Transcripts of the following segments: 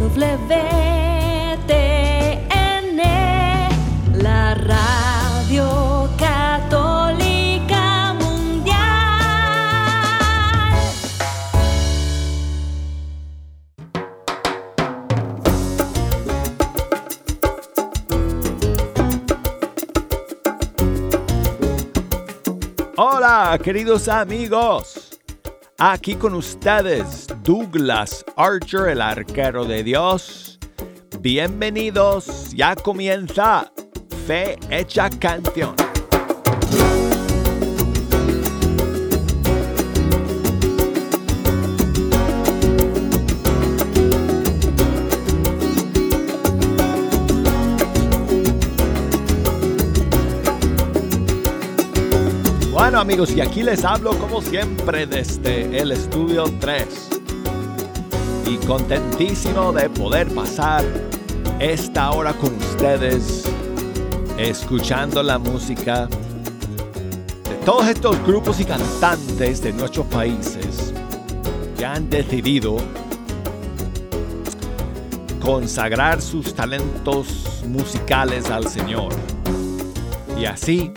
WTN, la radio católica mundial. Hola, queridos amigos. Aquí con ustedes, Douglas Archer, el arquero de Dios. Bienvenidos, ya comienza Fe Hecha Canción. Amigos, y aquí les hablo como siempre desde el estudio 3. Y contentísimo de poder pasar esta hora con ustedes, escuchando la música de todos estos grupos y cantantes de nuestros países que han decidido consagrar sus talentos musicales al Señor. Y así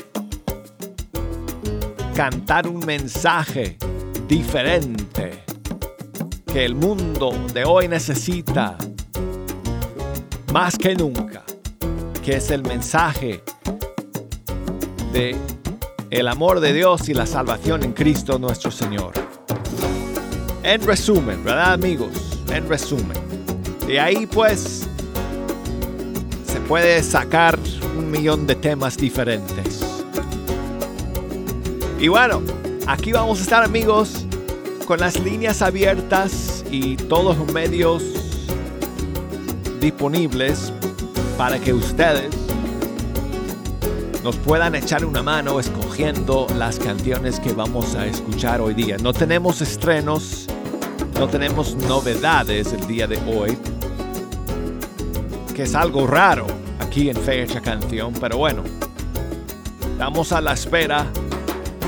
cantar un mensaje diferente que el mundo de hoy necesita más que nunca, que es el mensaje de el amor de Dios y la salvación en Cristo nuestro Señor. En resumen, ¿verdad amigos? En resumen. De ahí pues se puede sacar un millón de temas diferentes. Y bueno, aquí vamos a estar amigos con las líneas abiertas y todos los medios disponibles para que ustedes nos puedan echar una mano escogiendo las canciones que vamos a escuchar hoy día. No tenemos estrenos, no tenemos novedades el día de hoy, que es algo raro aquí en Fecha Canción, pero bueno, estamos a la espera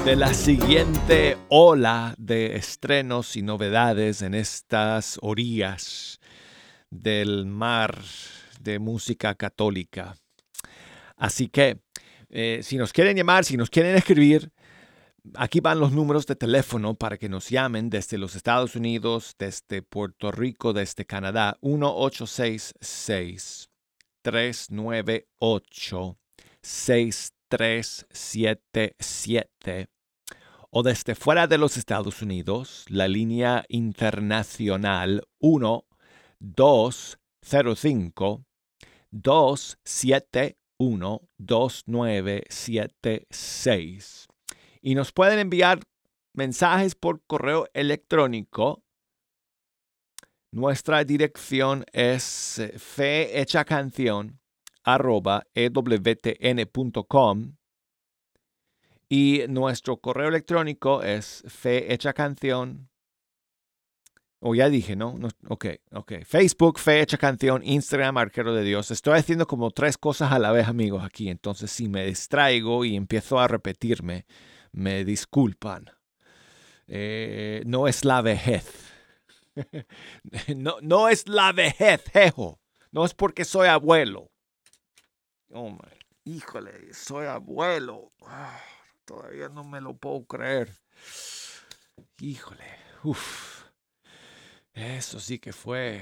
de la siguiente ola de estrenos y novedades en estas orillas del mar de música católica. Así que, eh, si nos quieren llamar, si nos quieren escribir, aquí van los números de teléfono para que nos llamen desde los Estados Unidos, desde Puerto Rico, desde Canadá, 1866 398 6377 o desde fuera de los Estados Unidos, la línea internacional 1 205 271 2976. Y nos pueden enviar mensajes por correo electrónico. Nuestra dirección es fehechacanción arroba ewtn.com y nuestro correo electrónico es fehechacanción. O ya dije, ¿no? ¿no? Ok, ok. Facebook, Fe Hecha Canción, Instagram, Arquero de Dios. Estoy haciendo como tres cosas a la vez, amigos, aquí. Entonces, si me distraigo y empiezo a repetirme, me disculpan. Eh, no es la vejez. no, no es la vejez, jejo. No es porque soy abuelo. Oh, my. Híjole, soy abuelo. Ah. Todavía no me lo puedo creer. Híjole, uff. Eso sí que fue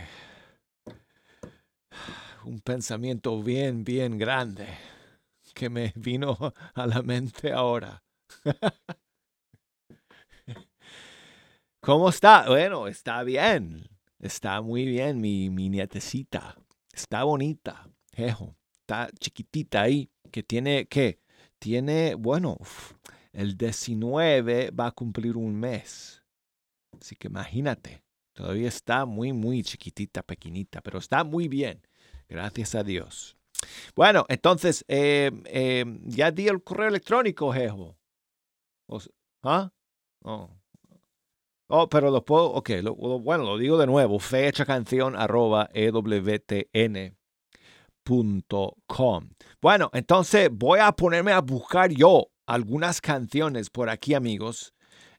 un pensamiento bien, bien grande que me vino a la mente ahora. ¿Cómo está? Bueno, está bien. Está muy bien mi, mi nietecita. Está bonita. Jejo. Está chiquitita ahí. Que tiene, ¿qué? Tiene, bueno, el 19 va a cumplir un mes. Así que imagínate, todavía está muy, muy chiquitita, pequeñita, pero está muy bien. Gracias a Dios. Bueno, entonces, eh, eh, ya di el correo electrónico, Jejo. ¿Ah? Oh. oh. pero lo puedo, ok, lo, bueno, lo digo de nuevo, fecha canción arroba ewtn bueno, entonces voy a ponerme a buscar yo algunas canciones por aquí, amigos,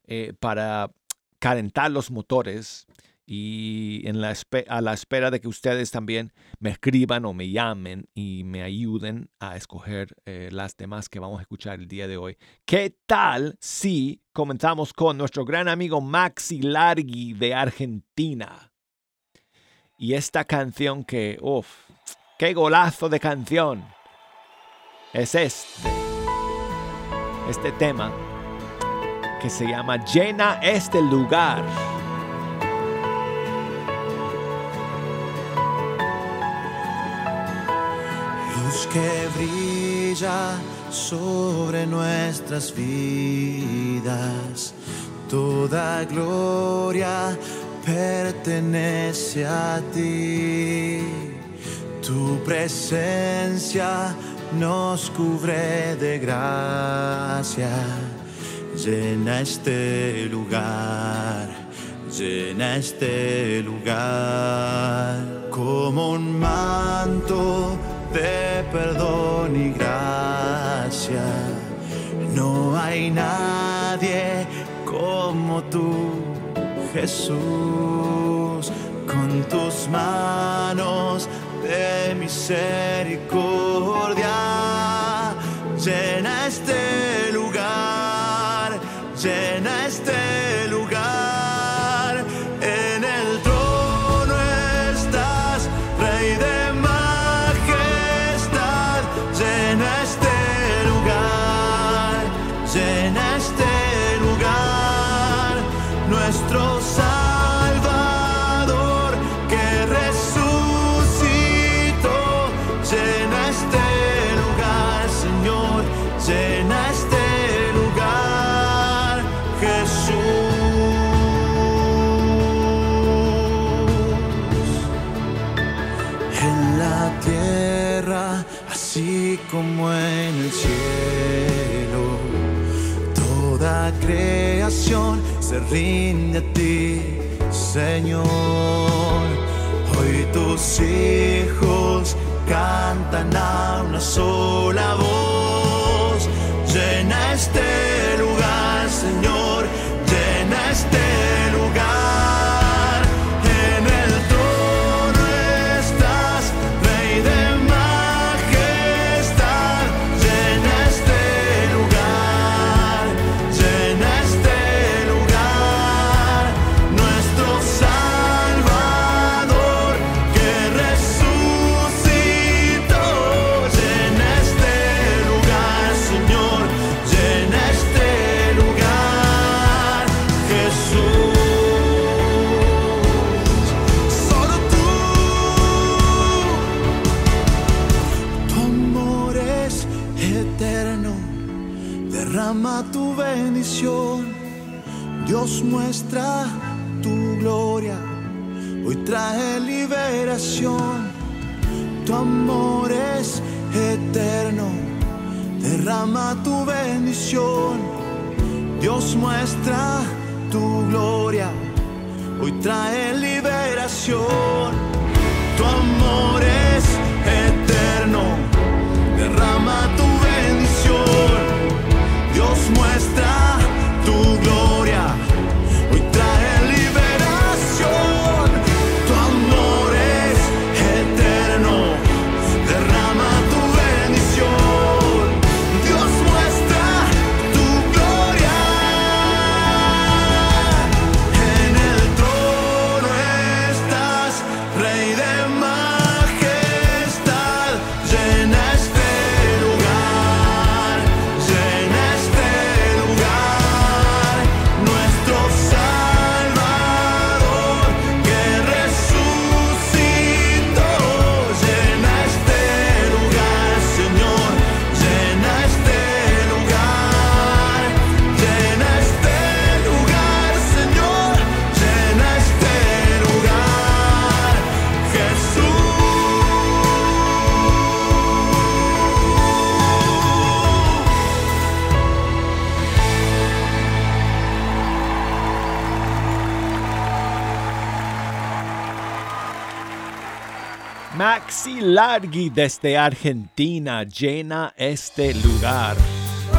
eh, para calentar los motores y en la a la espera de que ustedes también me escriban o me llamen y me ayuden a escoger eh, las demás que vamos a escuchar el día de hoy. ¿Qué tal si comenzamos con nuestro gran amigo Maxi Largi de Argentina? Y esta canción que, uff, qué golazo de canción. Es este. Este tema que se llama Llena este lugar. Luz que brilla sobre nuestras vidas, toda gloria pertenece a ti. Tu presencia nos cubre de gracia. Llena este lugar, llena este lugar como un manto de perdón y gracia. No hay nadie como tú Jesús, con tus manos de misericordia, llena este lugar, llena este se rinde a ti, Señor. Hoy tus hijos cantan a una sola voz. Tu amor es eterno, derrama tu bendición. Dios muestra tu gloria, hoy trae liberación. Desde Argentina llena este lugar.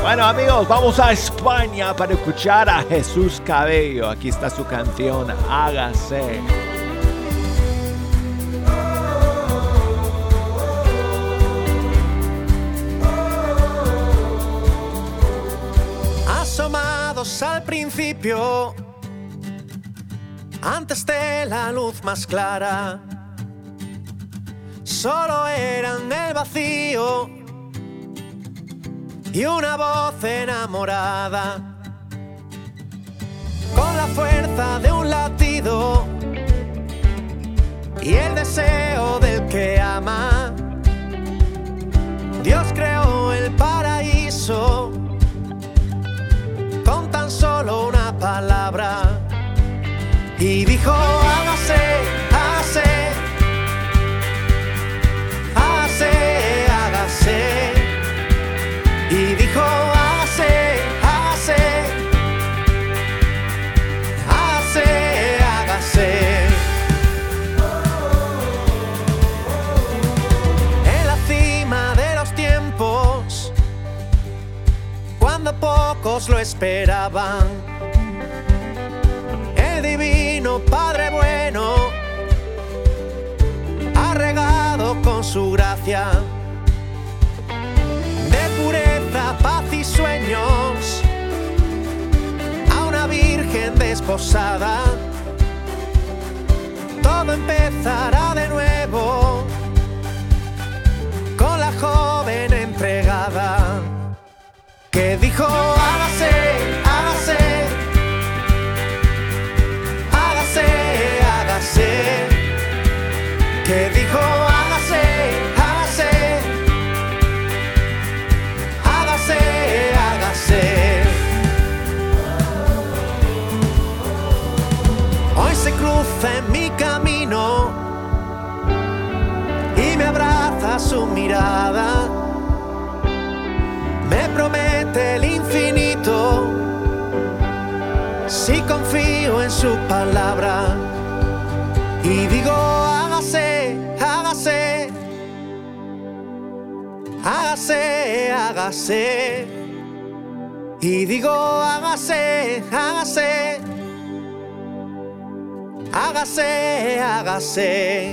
Bueno amigos, vamos a España para escuchar a Jesús Cabello. Aquí está su canción Hágase. Asomados al principio, antes de la luz más clara, solo eran el vacío y una voz enamorada, con la fuerza de un latido y el deseo esperaban, el divino Padre bueno ha regado con su gracia de pureza, paz y sueños a una virgen desposada. Todo empezará de nuevo con la joven entregada que dijo hágase, hágase, hágase, hágase, que dijo hágase, hágase hágase, hágase. Hoy se cruza en mi camino y me abraza su mirada. Me promete el infinito si confío en su palabra. Y digo, hágase, hágase hágase, hágase. Y digo, hágase, hágase. Hágase, hágase.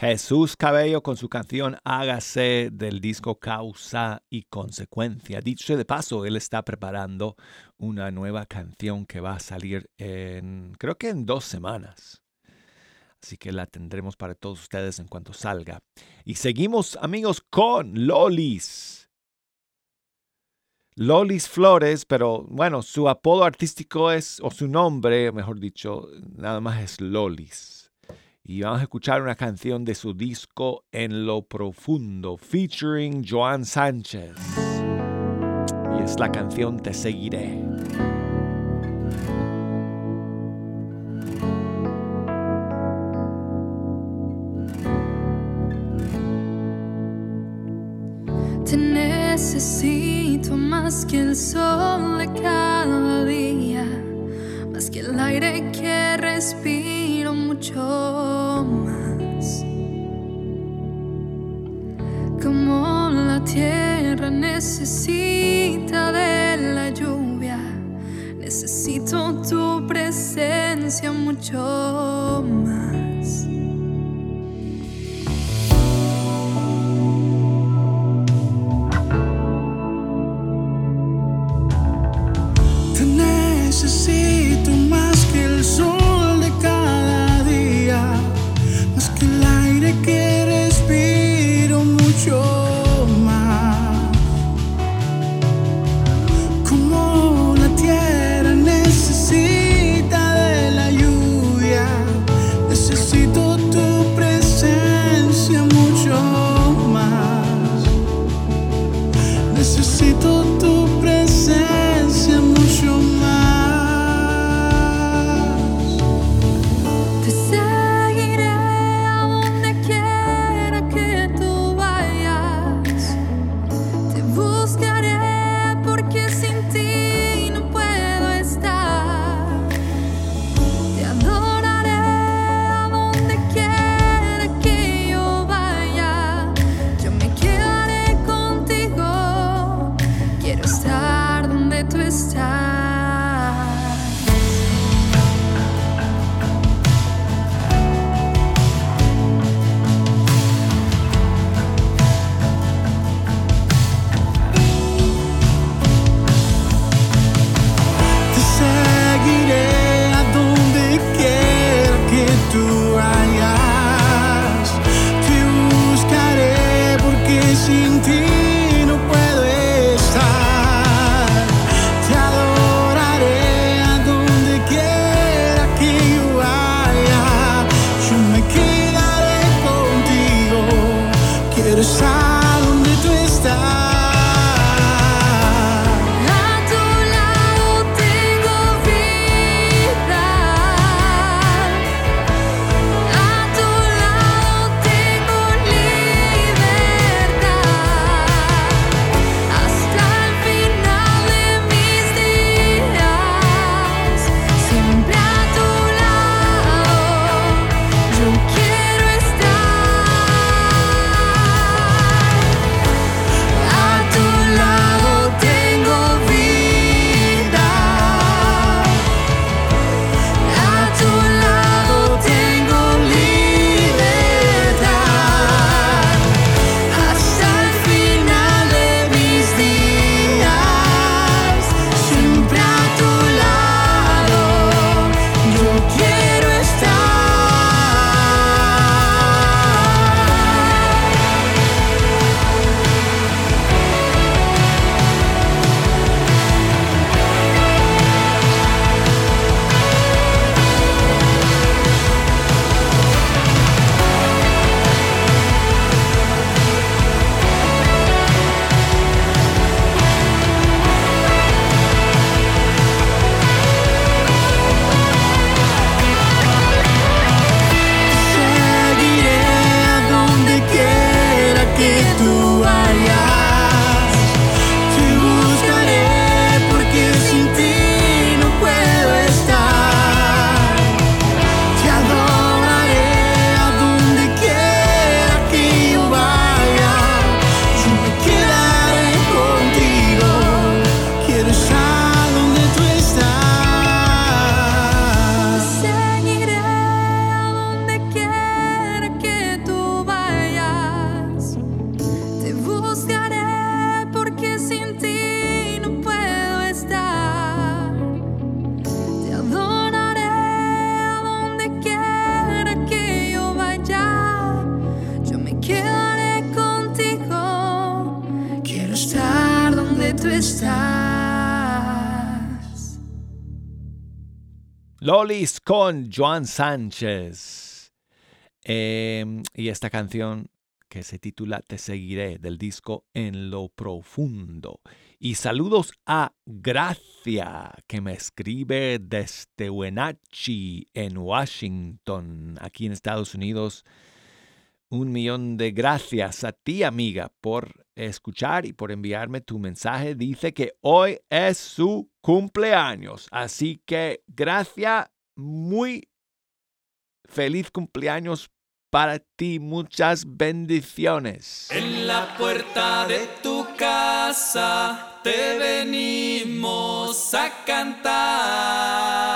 Jesús Cabello con su canción Hágase del disco Causa y Consecuencia. Dicho de paso, él está preparando una nueva canción que va a salir en, creo que en dos semanas. Así que la tendremos para todos ustedes en cuanto salga. Y seguimos, amigos, con Lolis. Lolis Flores, pero bueno, su apodo artístico es, o su nombre, mejor dicho, nada más es Lolis y vamos a escuchar una canción de su disco En lo Profundo, featuring Joan Sánchez. Y es la canción Te Seguiré. Te necesito más que el sol de cada día, más que el aire que respiro mucho más. Como la tierra necesita de la lluvia, necesito tu presencia mucho más. Con Joan Sánchez. Em, y esta canción que se titula Te seguiré del disco En lo profundo. Y saludos a Gracia, que me escribe desde Wenatchee, en Washington, aquí en Estados Unidos. Un millón de gracias a ti, amiga, por escuchar y por enviarme tu mensaje. Dice que hoy es su cumpleaños. Así que gracias, muy feliz cumpleaños para ti. Muchas bendiciones. En la puerta de tu casa te venimos a cantar.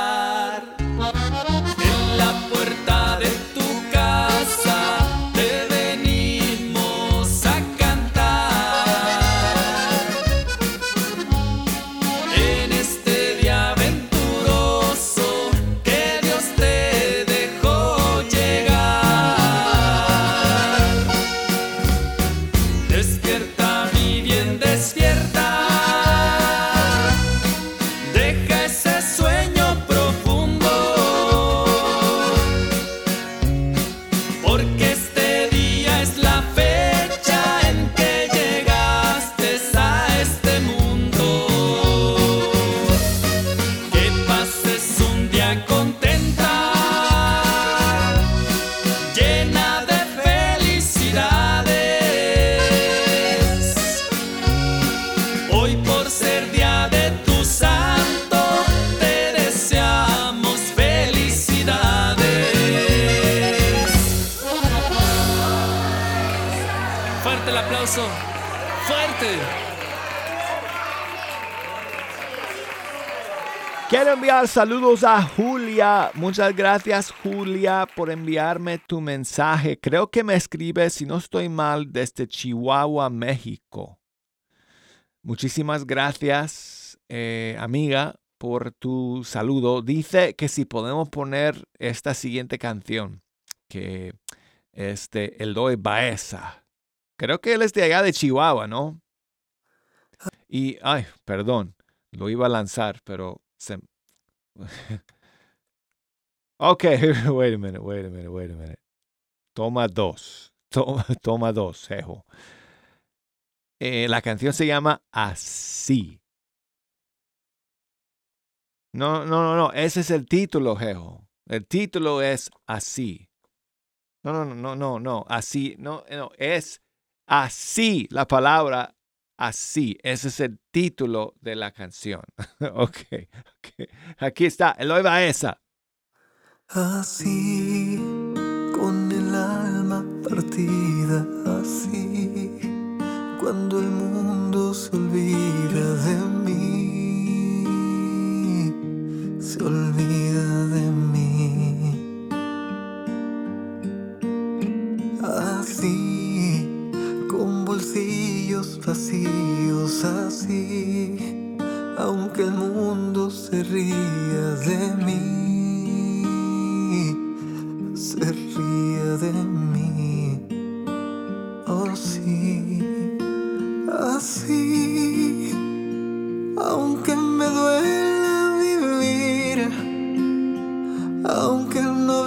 Quiero enviar saludos a Julia. Muchas gracias Julia por enviarme tu mensaje. Creo que me escribes, si no estoy mal, desde Chihuahua, México. Muchísimas gracias, eh, amiga, por tu saludo. Dice que si podemos poner esta siguiente canción, que es de Baeza. Creo que él es de allá de Chihuahua, ¿no? Y, ay, perdón, lo iba a lanzar, pero se... ok, wait a minute, wait a minute, wait a minute. Toma dos. Toma, dos, Jejo. Eh, la canción se llama Así. No, no, no, no. Ese es el título, Jejo. El título es Así. No, no, no, no, no. Así. No, no. Es así. La palabra así. Ese es el título de la canción. ok. Aquí está. Eloy esa. Así, con el alma partida, así, cuando el mundo se olvida de mí, se olvida de mí. Vacíos, así, aunque el mundo se ría de mí se ría de mí. Oh sí, así, aunque me duela vivir, aunque no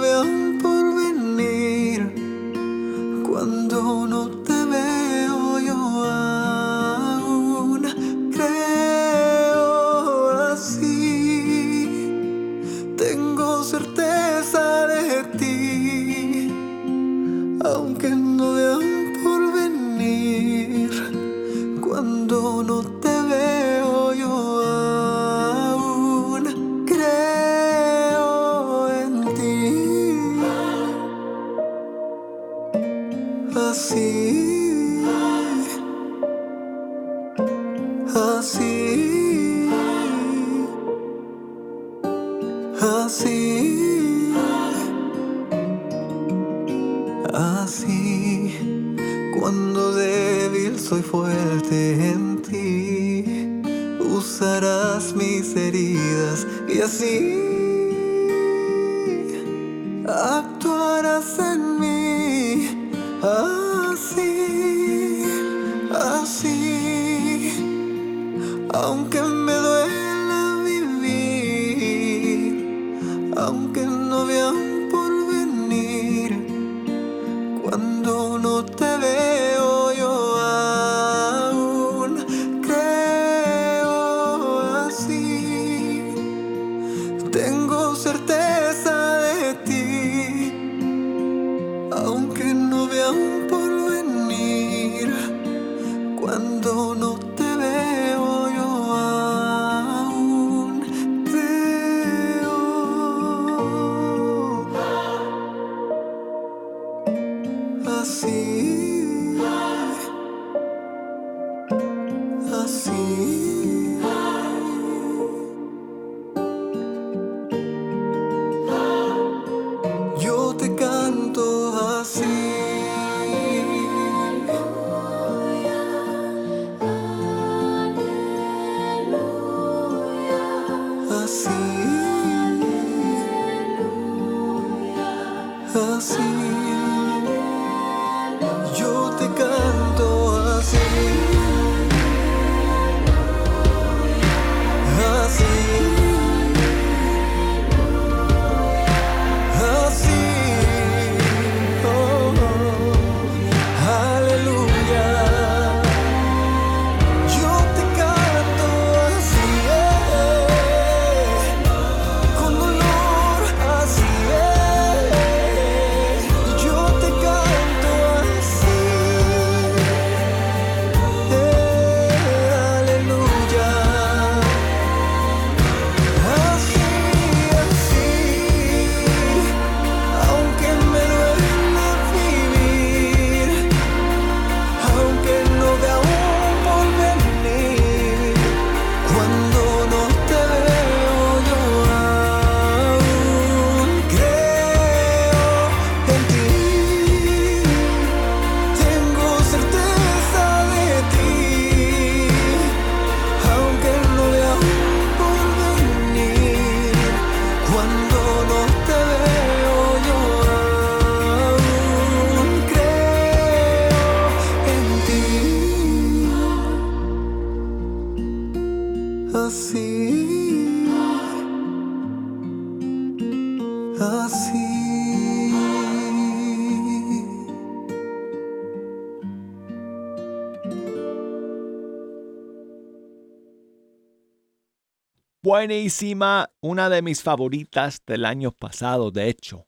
Buenísima, una de mis favoritas del año pasado, de hecho.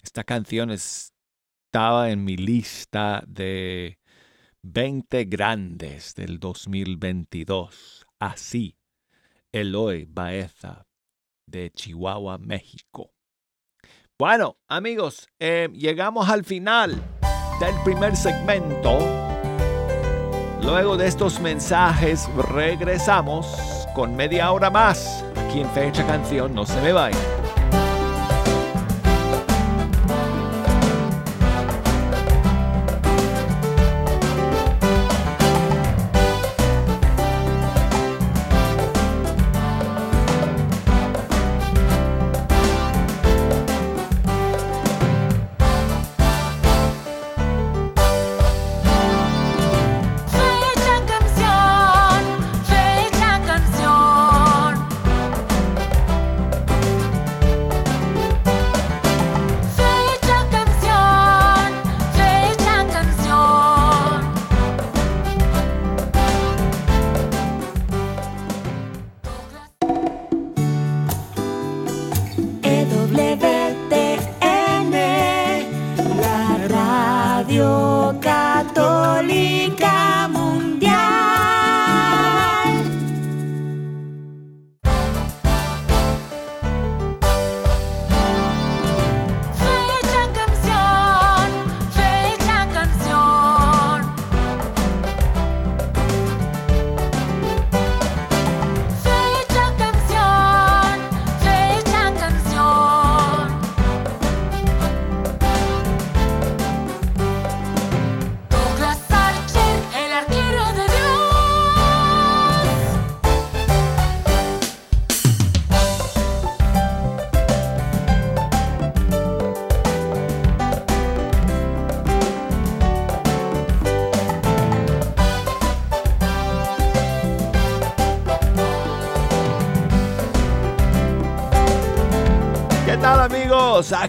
Esta canción estaba en mi lista de 20 grandes del 2022. Así, Eloy Baeza de Chihuahua, México. Bueno, amigos, eh, llegamos al final del primer segmento. Luego de estos mensajes regresamos con media hora más aquí en Fecha Canción. No se me vaya.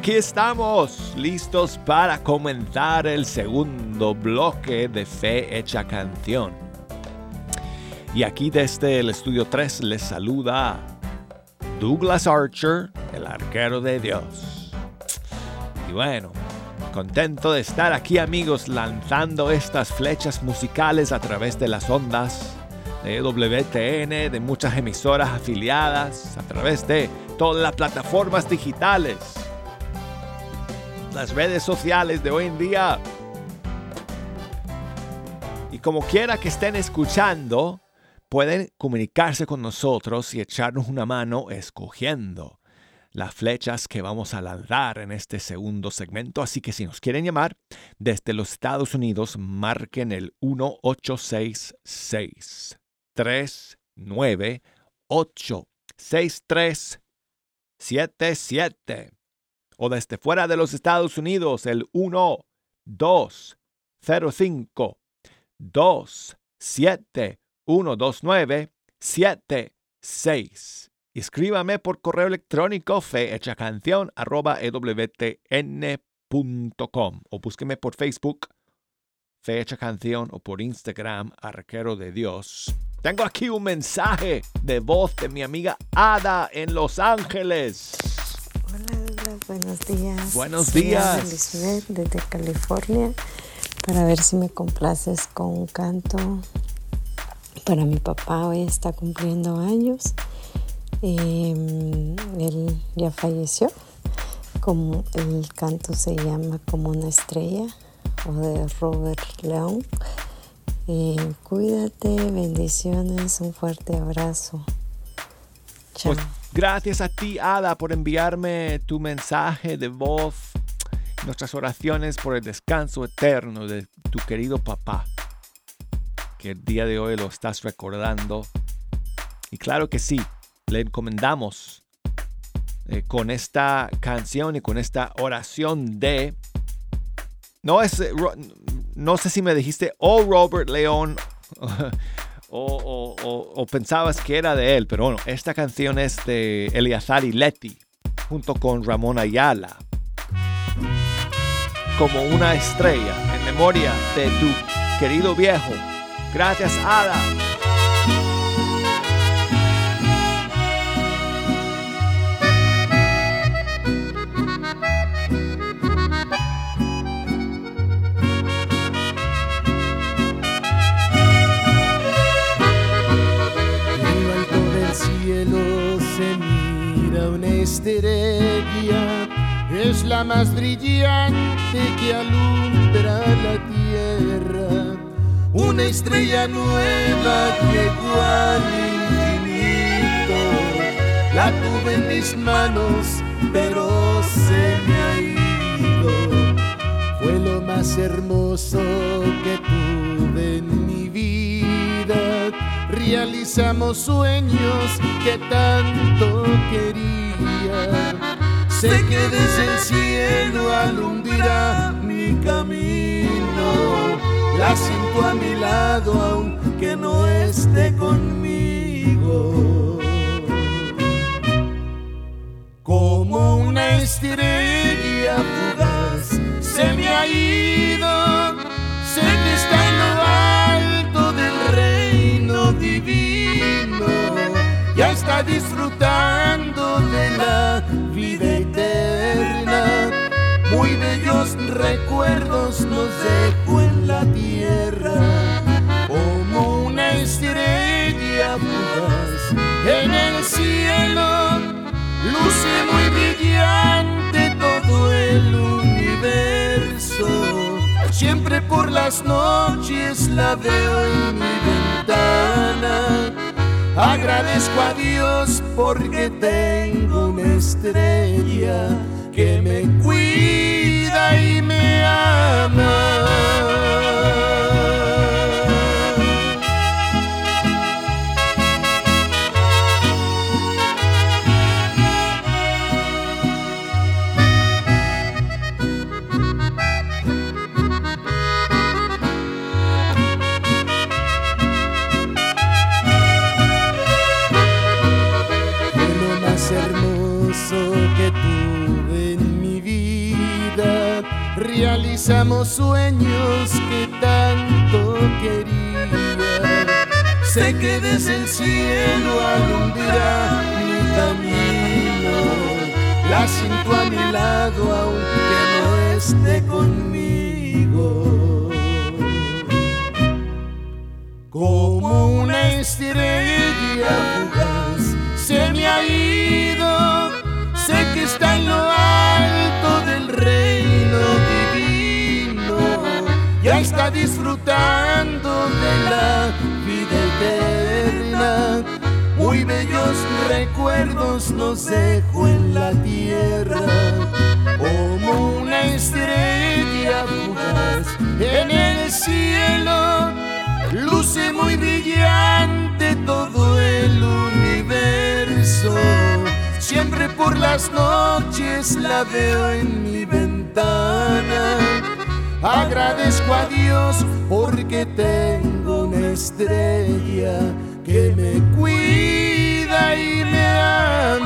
Aquí estamos, listos para comenzar el segundo bloque de Fe Hecha Canción. Y aquí desde el estudio 3 les saluda Douglas Archer, el arquero de Dios. Y bueno, contento de estar aquí amigos lanzando estas flechas musicales a través de las ondas de WTN, de muchas emisoras afiliadas, a través de todas las plataformas digitales, las redes sociales de hoy en día. Y como quiera que estén escuchando, pueden comunicarse con nosotros y echarnos una mano escogiendo las flechas que vamos a lanzar en este segundo segmento. Así que si nos quieren llamar desde los Estados Unidos, marquen el 1866 398 6377 o desde fuera de los Estados Unidos el 1 205 27 129 76 Escríbame por correo electrónico fehechacanción arroba ewtn.com o búsqueme por Facebook Fecha Canción o por Instagram Arquero de Dios. Tengo aquí un mensaje de voz de mi amiga Ada en Los Ángeles. Buenos días. Buenos días. Elizabeth desde California para ver si me complaces con un canto para mi papá. Hoy está cumpliendo años. Eh, él ya falleció. Como el canto se llama Como una estrella o de Robert León. Eh, cuídate, bendiciones, un fuerte abrazo. Chao. Pues gracias a ti, Ada, por enviarme tu mensaje de voz. Nuestras oraciones por el descanso eterno de tu querido papá. Que el día de hoy lo estás recordando. Y claro que sí, le encomendamos eh, con esta canción y con esta oración de... No es... eh, No sé si me dijiste o Robert León o, pensabas que era de él, pero bueno, esta canción es de Eleazar y Leti junto con Ramón Ayala. Como una estrella en memoria de tu querido viejo. Gracias, Ada. Es la más brillante que alumbra la tierra. Una estrella nueva llegó al infinito, la tuve en mis manos, pero se me ha ido. Fue lo más hermoso que tuve Realizamos sueños que tanto quería. Sé que desde el cielo alumbra mi camino. La siento a mi lado aunque no esté conmigo como una estrella fugaz se me ha ido. Disfrutando de la vida eterna. Muy bellos recuerdos nos dejó en la tierra, como una estrella fugaz en el cielo luce muy brillante todo el universo. Siempre por las noches la veo en mi ventana. Agradezco a Dios porque tengo una estrella que me cuida y me ama. Realizamos sueños que tanto quería. Sé que desde el cielo alumbra mi camino. La siento a mi lado aunque no esté conmigo como una estrella fugaz se me ha ido. Sé que está en lo alto del reino disfrutando de la vida eterna. Muy bellos recuerdos nos dejó en la tierra, como una estrella fugaz en el cielo luce muy brillante todo el universo. Siempre por las noches la veo en mi ventana. Agradezco a Dios porque tengo una estrella que me cuida y me ama.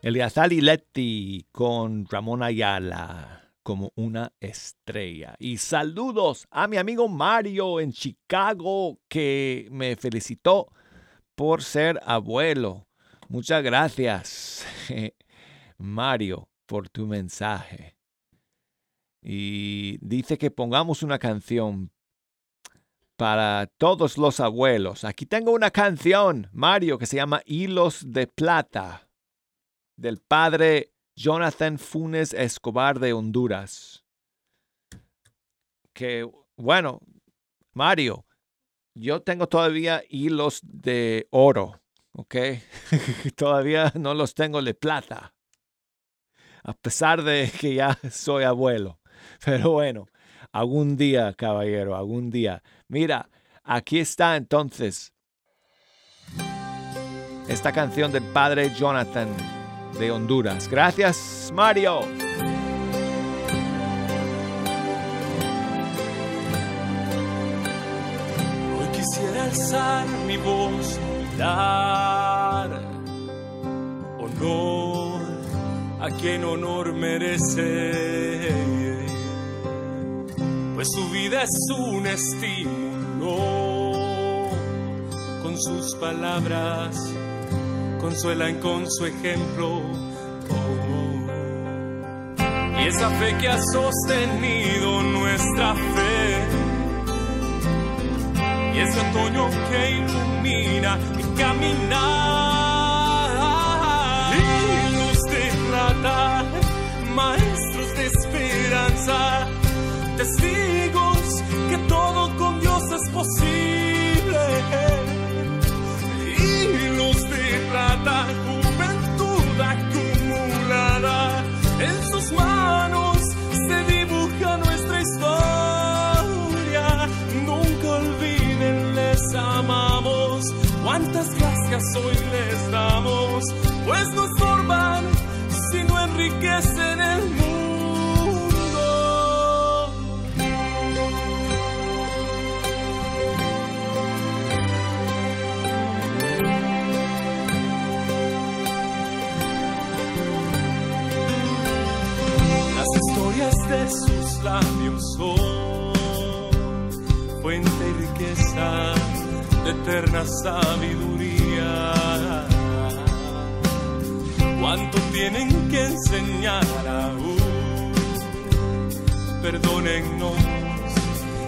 Eleazar y Leti con Ramón Ayala como una estrella. Y saludos a mi amigo Mario en Chicago que me felicitó por ser abuelo. Muchas gracias, Mario, por tu mensaje. Y dice que pongamos una canción para todos los abuelos. Aquí tengo una canción, Mario, que se llama Hilos de Plata del padre Jonathan Funes Escobar de Honduras. Que, bueno, Mario, yo tengo todavía hilos de oro, ¿ok? todavía no los tengo de plata, a pesar de que ya soy abuelo. Pero bueno, algún día, caballero, algún día. Mira, aquí está entonces esta canción del padre Jonathan de Honduras. Gracias, Mario. Hoy quisiera alzar mi voz y dar honor a quien honor merece. Pues su vida es un estímulo. Con sus palabras consuelan con su ejemplo. Oh. Y esa fe que ha sostenido nuestra fe y ese otoño que ilumina mi caminar. Hilos de maestros de esperanza, testigos que todo con Dios es posible. Plata, juventud acumulada, en sus manos se dibuja nuestra historia. Nunca olviden, les amamos. Cuántas gracias hoy les damos, pues no estorban, sino enriquecen el labios son fuente y riqueza de eterna sabiduría. Cuánto tienen que enseñar aún, perdónennos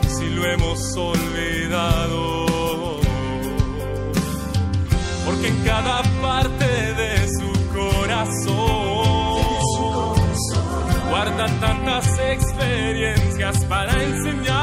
si lo hemos olvidado. Porque en cada parte tantas experiencias para enseñar.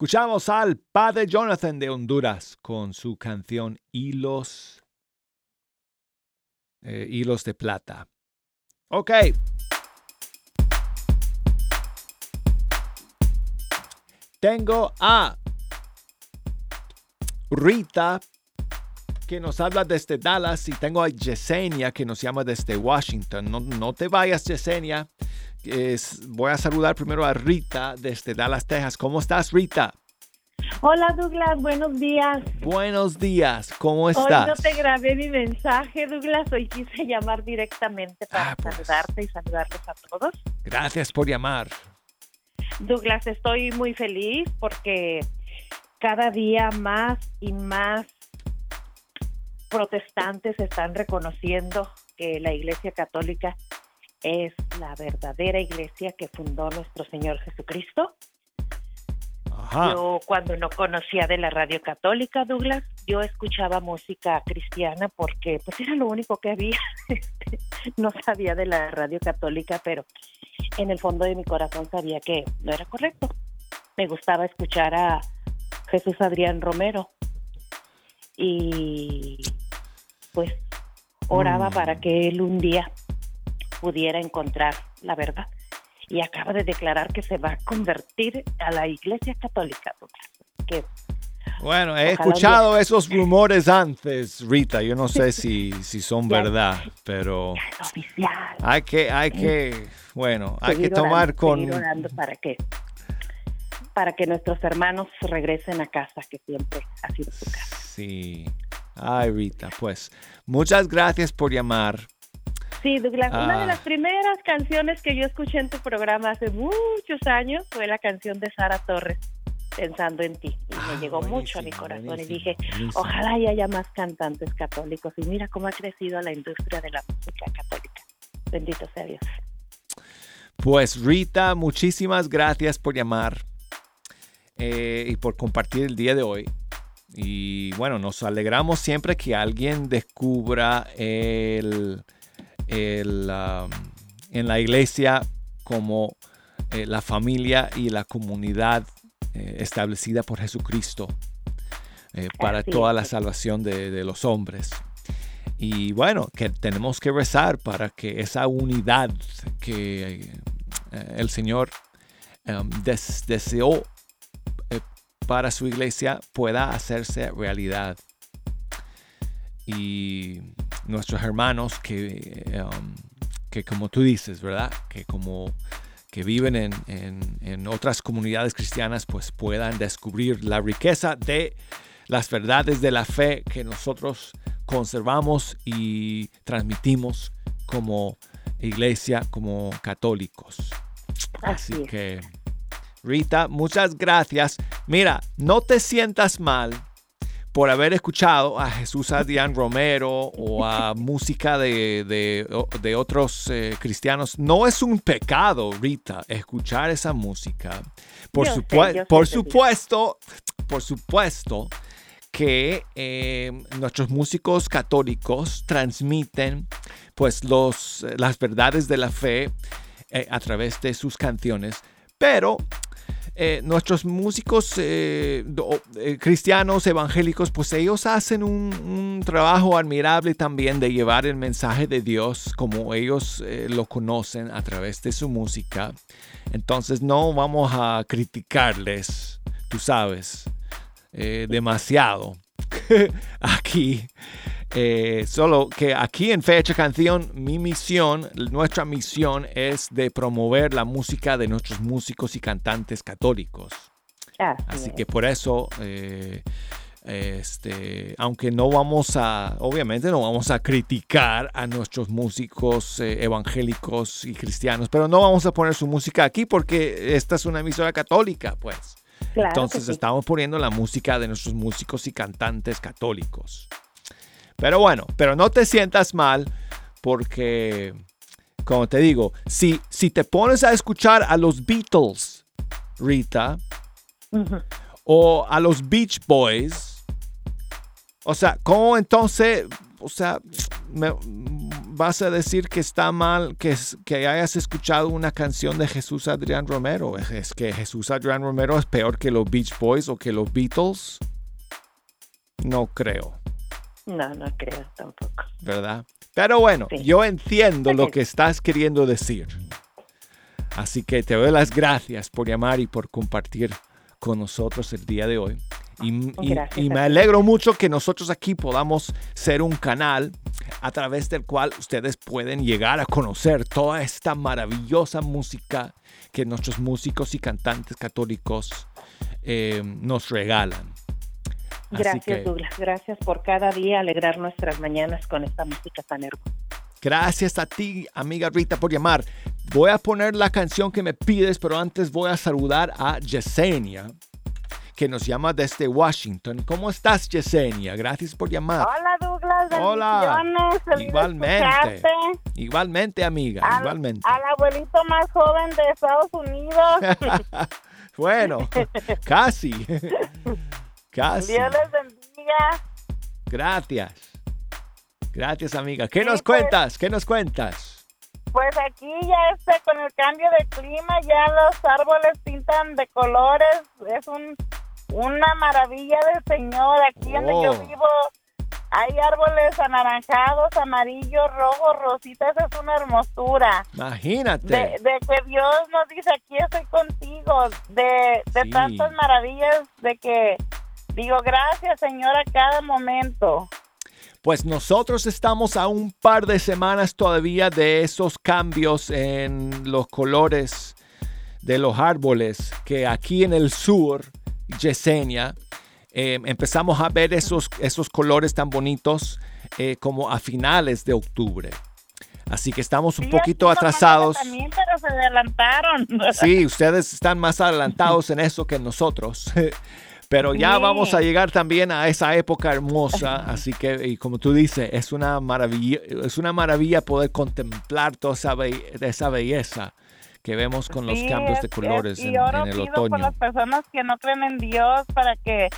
Escuchamos al padre Jonathan de Honduras con su canción Hilos, eh, Hilos de Plata. Ok. Tengo a Rita que nos habla desde Dallas y tengo a Yesenia que nos llama desde Washington. No, no te vayas, Yesenia. Es- voy a saludar primero a Rita desde Dallas, Texas. ¿Cómo estás, Rita? Hola Douglas, buenos días. Buenos días, ¿cómo Hoy estás? no te grabé mi mensaje, Douglas. Hoy quise llamar directamente para Ah, pues. saludarte y saludarlos a todos. Gracias por llamar. Douglas, estoy muy feliz porque cada día más y más protestantes están reconociendo que la Iglesia Católica es la verdadera iglesia que fundó nuestro Señor Jesucristo. Ajá. Yo cuando no conocía de la radio católica, Douglas, yo escuchaba música cristiana porque pues era lo único que había. Este, no sabía de la radio católica, pero en el fondo de mi corazón sabía que no era correcto. Me gustaba escuchar a Jesús Adrián Romero y pues oraba Mm. para que él un día pudiera encontrar la verdad. Y acaba de declarar que se va a convertir a la Iglesia Católica. Que Bueno, he escuchado esos rumores antes, Rita. Yo no sé si, si son verdad, pero hay que, hay que, bueno, hay que tomar orando, con... para que para que nuestros hermanos regresen a casa, que siempre ha sido su casa. Sí. Ay, Rita, pues muchas gracias por llamar. Sí, Douglas, una Ah. de las primeras canciones que yo escuché en tu programa hace muchos años fue la canción de Sara Torres, Pensando en ti. Y Ah, me llegó mucho a mi corazón y dije, buenísimo. ojalá y haya más cantantes católicos. Y mira cómo ha crecido la industria de la música católica. Bendito sea Dios. Pues Rita, muchísimas gracias por llamar eh, y por compartir el día de hoy. Y bueno, nos alegramos siempre que alguien descubra el, el, um, en la iglesia como eh, la familia y la comunidad eh, establecida por Jesucristo eh, para toda la salvación de, de los hombres. Y bueno, que tenemos que rezar para que esa unidad que el Señor des- deseó para su iglesia pueda hacerse realidad. Y nuestros hermanos que, em, que como tú dices, ¿verdad? Que como que viven en, en- en otras comunidades cristianas, pues puedan descubrir la riqueza de las verdades de la fe que nosotros conservamos y transmitimos como iglesia, como católicos. Así, Así es. que, Rita, muchas gracias. Mira, no te sientas mal por haber escuchado a Jesús Adrián Romero o a música de, de- de otros eh, cristianos. No es un pecado, Rita, escuchar esa música. Por, Yo sé, por supuesto, por supuesto que eh, nuestros músicos católicos transmiten pues los, las verdades de la fe eh, a través de sus canciones, pero eh, nuestros músicos eh, eh, cristianos evangélicos, pues ellos hacen un, trabajo admirable también de llevar el mensaje de Dios como ellos lo conocen a través de su música. Entonces no vamos a criticarles, tú sabes, demasiado aquí. Eh, solo que aquí en Fecha Canción, mi misión, nuestra misión es de promover la música de nuestros músicos y cantantes católicos. Así, que por eso, eh, este, aunque no vamos a, obviamente no vamos a criticar a nuestros músicos eh, evangélicos y cristianos, pero no vamos a poner su música aquí porque esta es una emisora católica, pues. Claro Entonces sí. estamos poniendo la música de nuestros músicos y cantantes católicos. Pero bueno, pero no te sientas mal porque, como te digo, si, si te pones a escuchar a los Beatles, Rita, o a los Beach Boys, o sea, ¿cómo entonces, o sea, me- vas a decir que está mal que, que hayas escuchado una canción de Jesús Adrián Romero? ¿Es- ¿Es que Jesús Adrián Romero es peor que los Beach Boys o que los Beatles? No creo. No, no creo tampoco. ¿verdad? Pero bueno, Sí. yo entiendo lo que estás queriendo decir. Así que te doy las gracias por llamar y por compartir con nosotros el día de hoy. Y, me alegro mucho que nosotros aquí podamos ser un canal a través del cual ustedes pueden llegar a conocer toda esta maravillosa música que nuestros músicos y cantantes católicos eh, nos regalan. Gracias, que- Douglas. Gracias por cada día alegrar nuestras mañanas con esta música tan hermosa. Gracias a ti, amiga Rita, por llamar. Voy a poner la canción que me pides, pero antes voy a saludar a Yesenia, que nos llama desde Washington. ¿Cómo estás, Yesenia? Gracias por llamar. Hola Douglas, Hola. Igualmente. Igualmente, amiga, Al, igualmente. al abuelito más joven de Estados Unidos. bueno, casi. casi. Dios les bendiga. Gracias. Gracias, amiga. ¿Qué Sí, nos pues. cuentas? ¿Qué nos cuentas? Pues aquí ya este, con el cambio de clima, ya los árboles pintan de colores. Es un, una maravilla del Señor. Aquí donde Oh. yo vivo hay árboles anaranjados, amarillos, rojos, rositas. Es una hermosura. Imagínate. De, de que Dios nos dice, aquí estoy contigo. De, de Sí. tantas maravillas de que digo, gracias Señor a cada momento. Pues nosotros estamos a un par de semanas todavía de esos cambios en los colores de los árboles que aquí en el sur, Yesenia, eh, empezamos a ver esos, esos colores tan bonitos eh, como a finales de octubre. Así que estamos un Sí, poquito atrasados. También, pero se adelantaron. Sí, ustedes están más adelantados en eso que nosotros. Pero ya Sí. vamos a llegar también a esa época hermosa, así que y como tú dices, es una maravilla, es una maravilla poder contemplar toda esa, be- esa belleza que vemos con los Sí, cambios de es- colores es- en, y oro en el pido por otoño. las personas que no creen en Dios para que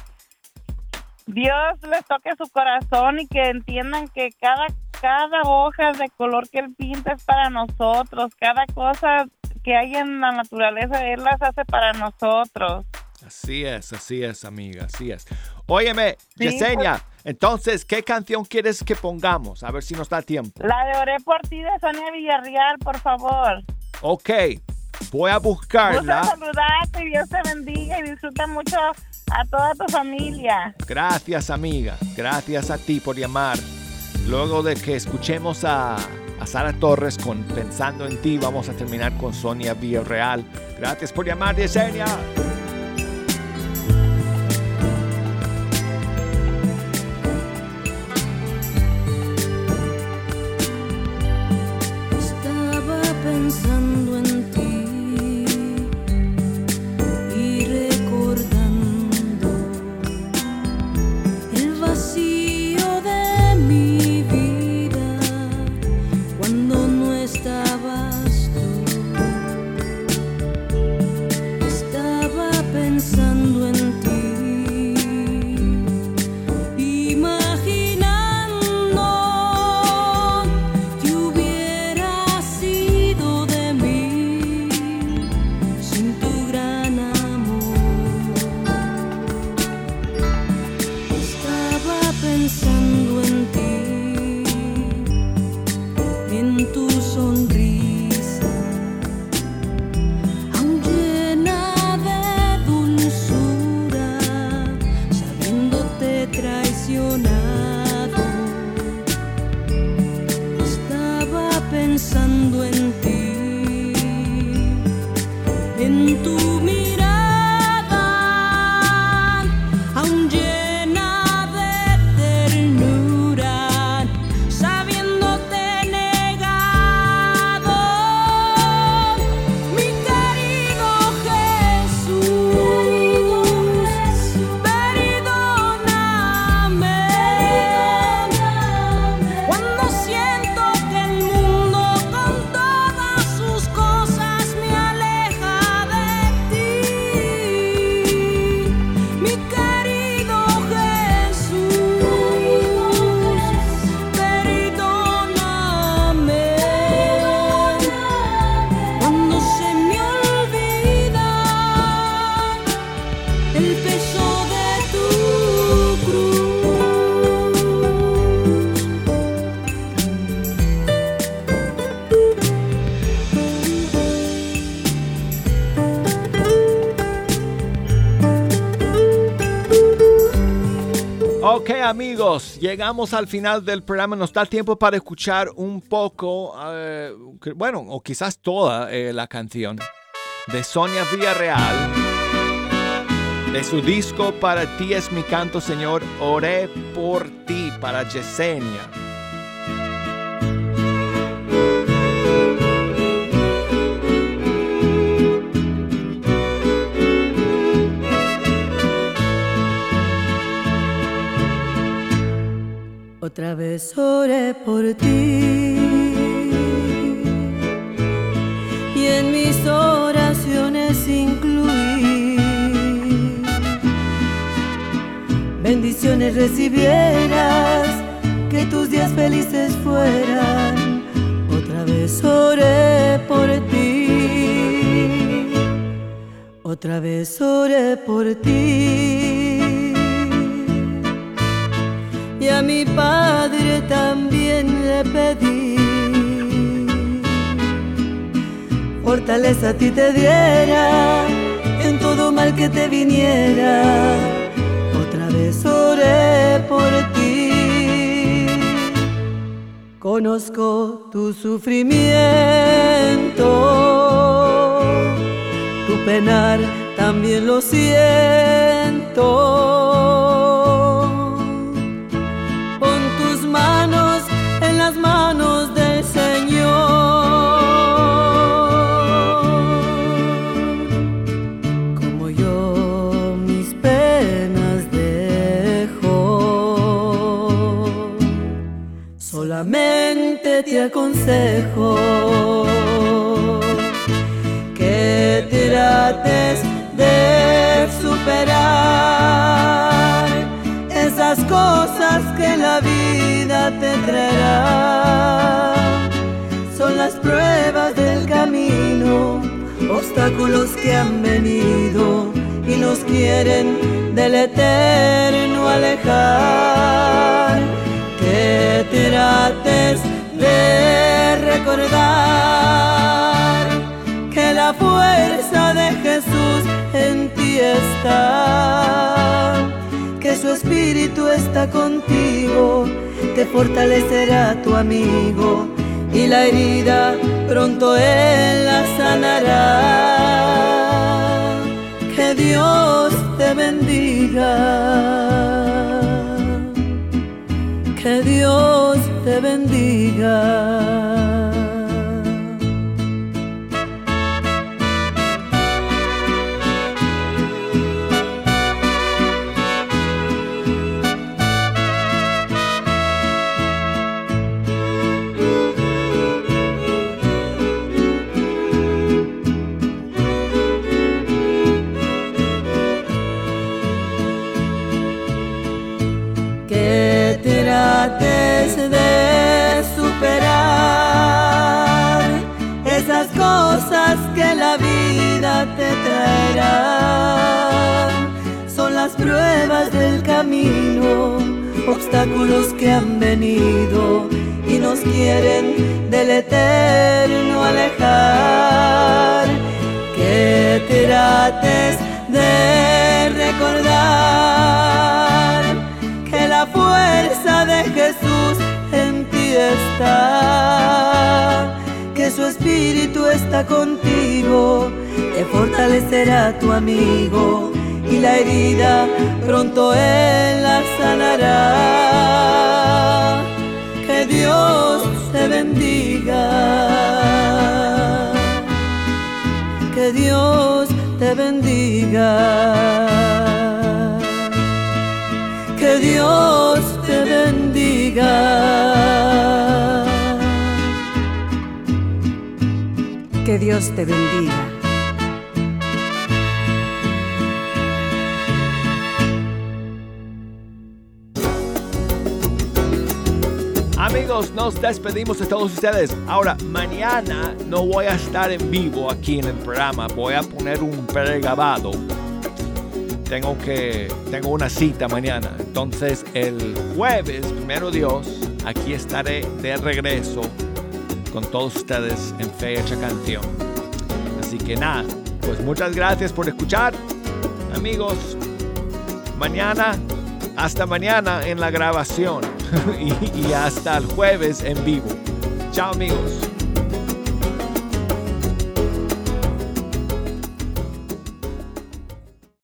Dios les toque su corazón y que entiendan que cada cada hoja de color que él pinta es para nosotros, cada cosa que hay en la naturaleza él las hace para nosotros. Así es, así es, amiga, así es. Óyeme, Sí, Yesenia, entonces, ¿qué canción quieres que pongamos? A ver si nos da tiempo. La de Oré por ti de Sonia Villarreal, por favor. Ok, voy a Gusto buscarla. saludarte y Dios te bendiga y disfruta mucho a toda tu familia. Gracias, amiga. Gracias a ti por llamar. Luego de que escuchemos a, a Sara Torres con Pensando en ti, vamos a terminar con Sonia Villarreal. Gracias por llamar, Yesenia. Estaba Ok amigos, llegamos al final del programa. Nos da tiempo para escuchar un poco, eh, bueno, o quizás toda eh, la canción de Sonia Villarreal. De su disco Para ti es mi canto, Señor. Oré por ti para Yesenia. Otra vez oré por ti y en mis oraciones incluí bendiciones recibieras, que tus días felices fueran. Otra vez oré por ti, otra vez oré por ti. Y a mi padre también le pedí, fortaleza a ti te diera en todo mal que te viniera. Otra vez oré por ti. Conozco tu sufrimiento, tu penar también lo siento. Te aconsejo que trates de superar esas cosas que la vida te traerá. Son las pruebas del camino, obstáculos que han venido y nos quieren del eterno alejar que trates de recordar que la fuerza de Jesús en ti está, que su espíritu está contigo, te fortalecerá tu amigo y la herida pronto él la sanará. Que Dios te bendiga que Dios te bendiga. Pruebas del camino, obstáculos que han venido y nos quieren del eterno alejar. Que trates de recordar que la fuerza de Jesús en ti está, que su espíritu está contigo, te fortalecerá tu amigo y la herida pronto él la sanará. Que Dios te bendiga, que Dios te bendiga que Dios te bendiga. Que Dios te bendiga. Nos despedimos de todos ustedes. Ahora, mañana no voy a estar en vivo aquí en el programa. Voy a poner un pregrabado. Tengo que, tengo una cita mañana. Entonces, el jueves, primero Dios, aquí estaré de regreso con todos ustedes en Fecha Canción. Así que nada, pues muchas gracias por escuchar. Amigos, mañana, hasta mañana en la grabación y, hasta el jueves en vivo. Chao amigos.